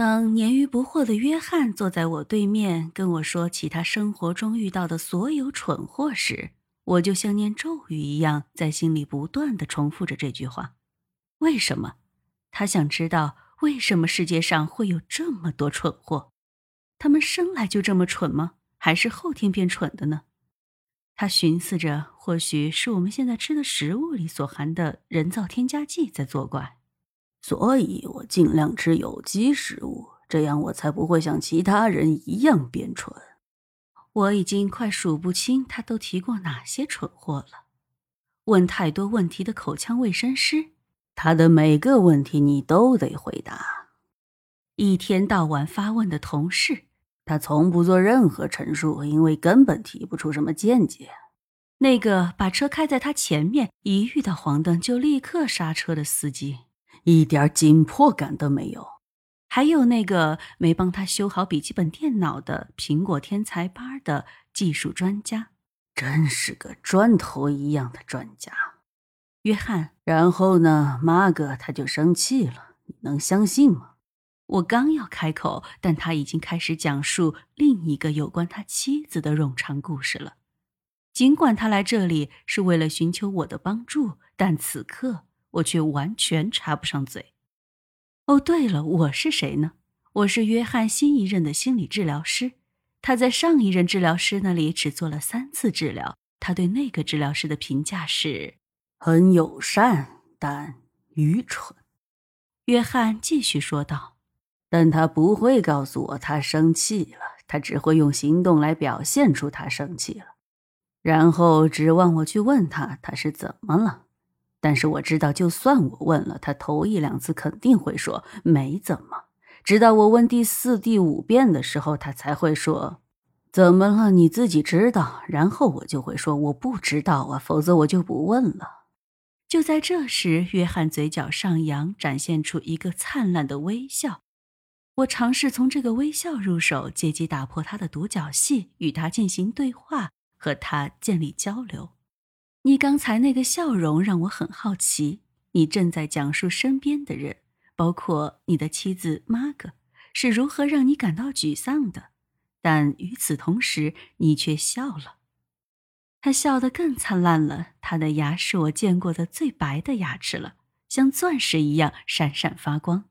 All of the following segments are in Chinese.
当年逾不惑的约翰坐在我对面跟我说起他生活中遇到的所有蠢货时，我就像念咒语一样，在心里不断的重复着这句话：为什么？他想知道为什么世界上会有这么多蠢货？他们生来就这么蠢吗？还是后天变蠢的呢？他寻思着，或许是我们现在吃的食物里所含的人造添加剂在作怪。所以我尽量吃有机食物，这样我才不会像其他人一样变蠢。我已经快数不清他都提过哪些蠢货了。问太多问题的口腔卫生师，他的每个问题你都得回答。一天到晚发问的同事，他从不做任何陈述，因为根本提不出什么见解。那个把车开在他前面，一遇到黄灯就立刻刹车的司机。一点紧迫感都没有，还有那个没帮他修好笔记本电脑的苹果天才班的技术专家，真是个砖头一样的专家。约翰，然后呢，马格他就生气了，你能相信吗？我刚要开口，但他已经开始讲述另一个有关他妻子的冗长故事了。尽管他来这里是为了寻求我的帮助，但此刻。我却完全插不上嘴。哦，对了，我是谁呢？我是约翰新一任的心理治疗师。他在上一任治疗师那里只做了三次治疗。他对那个治疗师的评价是：很友善，但愚蠢。约翰继续说道：“但他不会告诉我他生气了，他只会用行动来表现出他生气了，然后指望我去问他他是怎么了。”但是我知道，就算我问了他，头一两次肯定会说没怎么。直到我问第四、第五遍的时候，他才会说：“怎么了？你自己知道。”然后我就会说：“我不知道啊，否则我就不问了。”就在这时，约翰嘴角上扬，展现出一个灿烂的微笑。我尝试从这个微笑入手，借机打破他的独角戏，与他进行对话，和他建立交流。你刚才那个笑容让我很好奇。你正在讲述身边的人，包括你的妻子玛格，是如何让你感到沮丧的。但与此同时，你却笑了。他笑得更灿烂了。他的牙是我见过的最白的牙齿了，像钻石一样闪闪发光。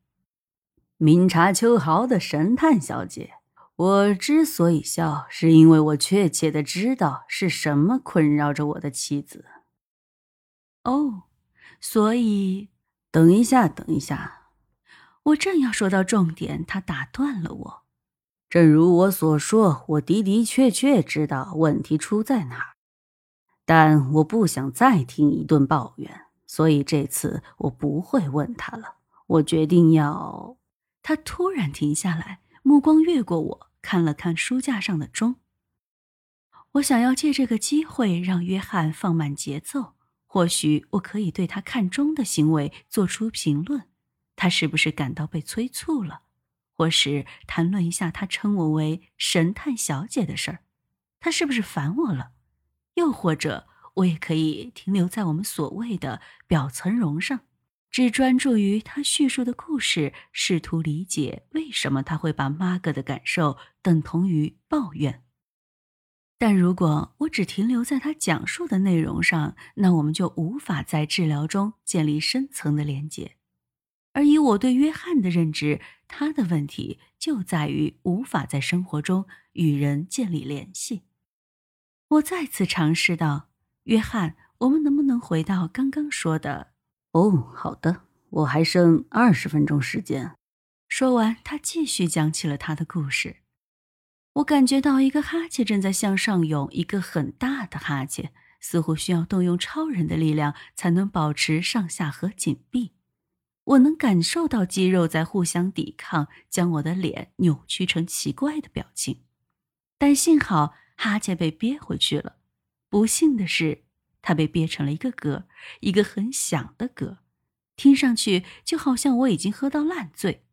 明察秋毫的神探小姐。我之所以笑，是因为我确切的知道是什么困扰着我的妻子。哦，所以，等一下，等一下，我正要说到重点，他打断了我。正如我所说，我的的确确知道问题出在哪儿，但我不想再听一顿抱怨，所以这次我不会问他了。我决定要……他突然停下来，目光越过我。看了看书架上的钟，我想要借这个机会让约翰放慢节奏。或许我可以对他看钟的行为做出评论：他是不是感到被催促了？或是谈论一下他称我为“神探小姐”的事儿，他是不是烦我了？又或者，我也可以停留在我们所谓的表层容上。只专注于他叙述的故事，试图理解为什么他会把玛格的感受等同于抱怨。但如果我只停留在他讲述的内容上，那我们就无法在治疗中建立深层的连接。而以我对约翰的认知，他的问题就在于无法在生活中与人建立联系。我再次尝试道：“约翰，我们能不能回到刚刚说的？”哦，好的，我还剩二十分钟时间。说完，他继续讲起了他的故事。我感觉到一个哈欠正在向上涌，一个很大的哈欠，似乎需要动用超人的力量才能保持上下颌紧闭。我能感受到肌肉在互相抵抗，将我的脸扭曲成奇怪的表情。但幸好哈欠被憋回去了。不幸的是。它被憋成了一个嗝，一个很响的嗝，听上去就好像我已经喝到烂醉。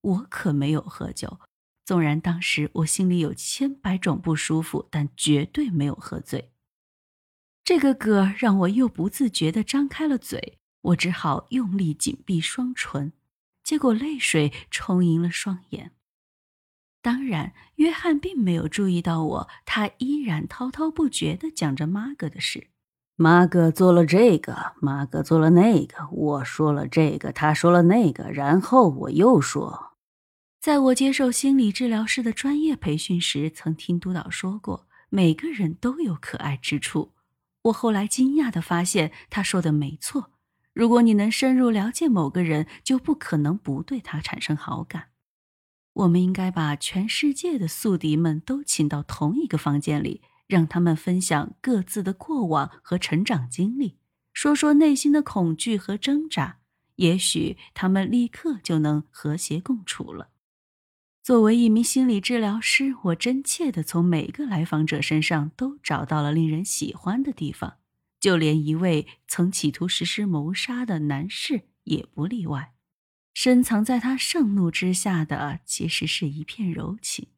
我可没有喝酒，纵然当时我心里有千百种不舒服，但绝对没有喝醉。这个嗝让我又不自觉地张开了嘴，我只好用力紧闭双唇。结果泪水充盈了双眼。当然，约翰并没有注意到我，他依然滔滔不绝地讲着马哥的事。马哥做了这个，马哥做了那个，我说了这个，他说了那个，然后我又说，在我接受心理治疗师的专业培训时，曾听督导说过，每个人都有可爱之处。我后来惊讶地发现，他说的没错。如果你能深入了解某个人，就不可能不对他产生好感。我们应该把全世界的宿敌们都请到同一个房间里。让他们分享各自的过往和成长经历，说说内心的恐惧和挣扎，也许他们立刻就能和谐共处了。作为一名心理治疗师，我真切地从每个来访者身上都找到了令人喜欢的地方，就连一位曾企图实施谋杀的男士也不例外。深藏在他盛怒之下的，其实是一片柔情。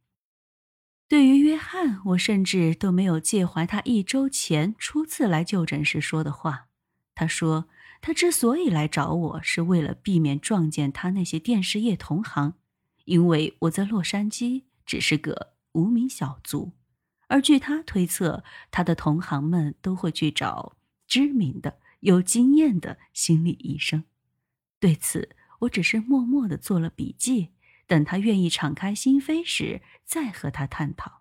对于约翰，我甚至都没有介怀他一周前初次来就诊时说的话。他说，他之所以来找我，是为了避免撞见他那些电视业同行，因为我在洛杉矶只是个无名小卒，而据他推测，他的同行们都会去找知名的、有经验的心理医生。对此，我只是默默地做了笔记。等他愿意敞开心扉时，再和他探讨。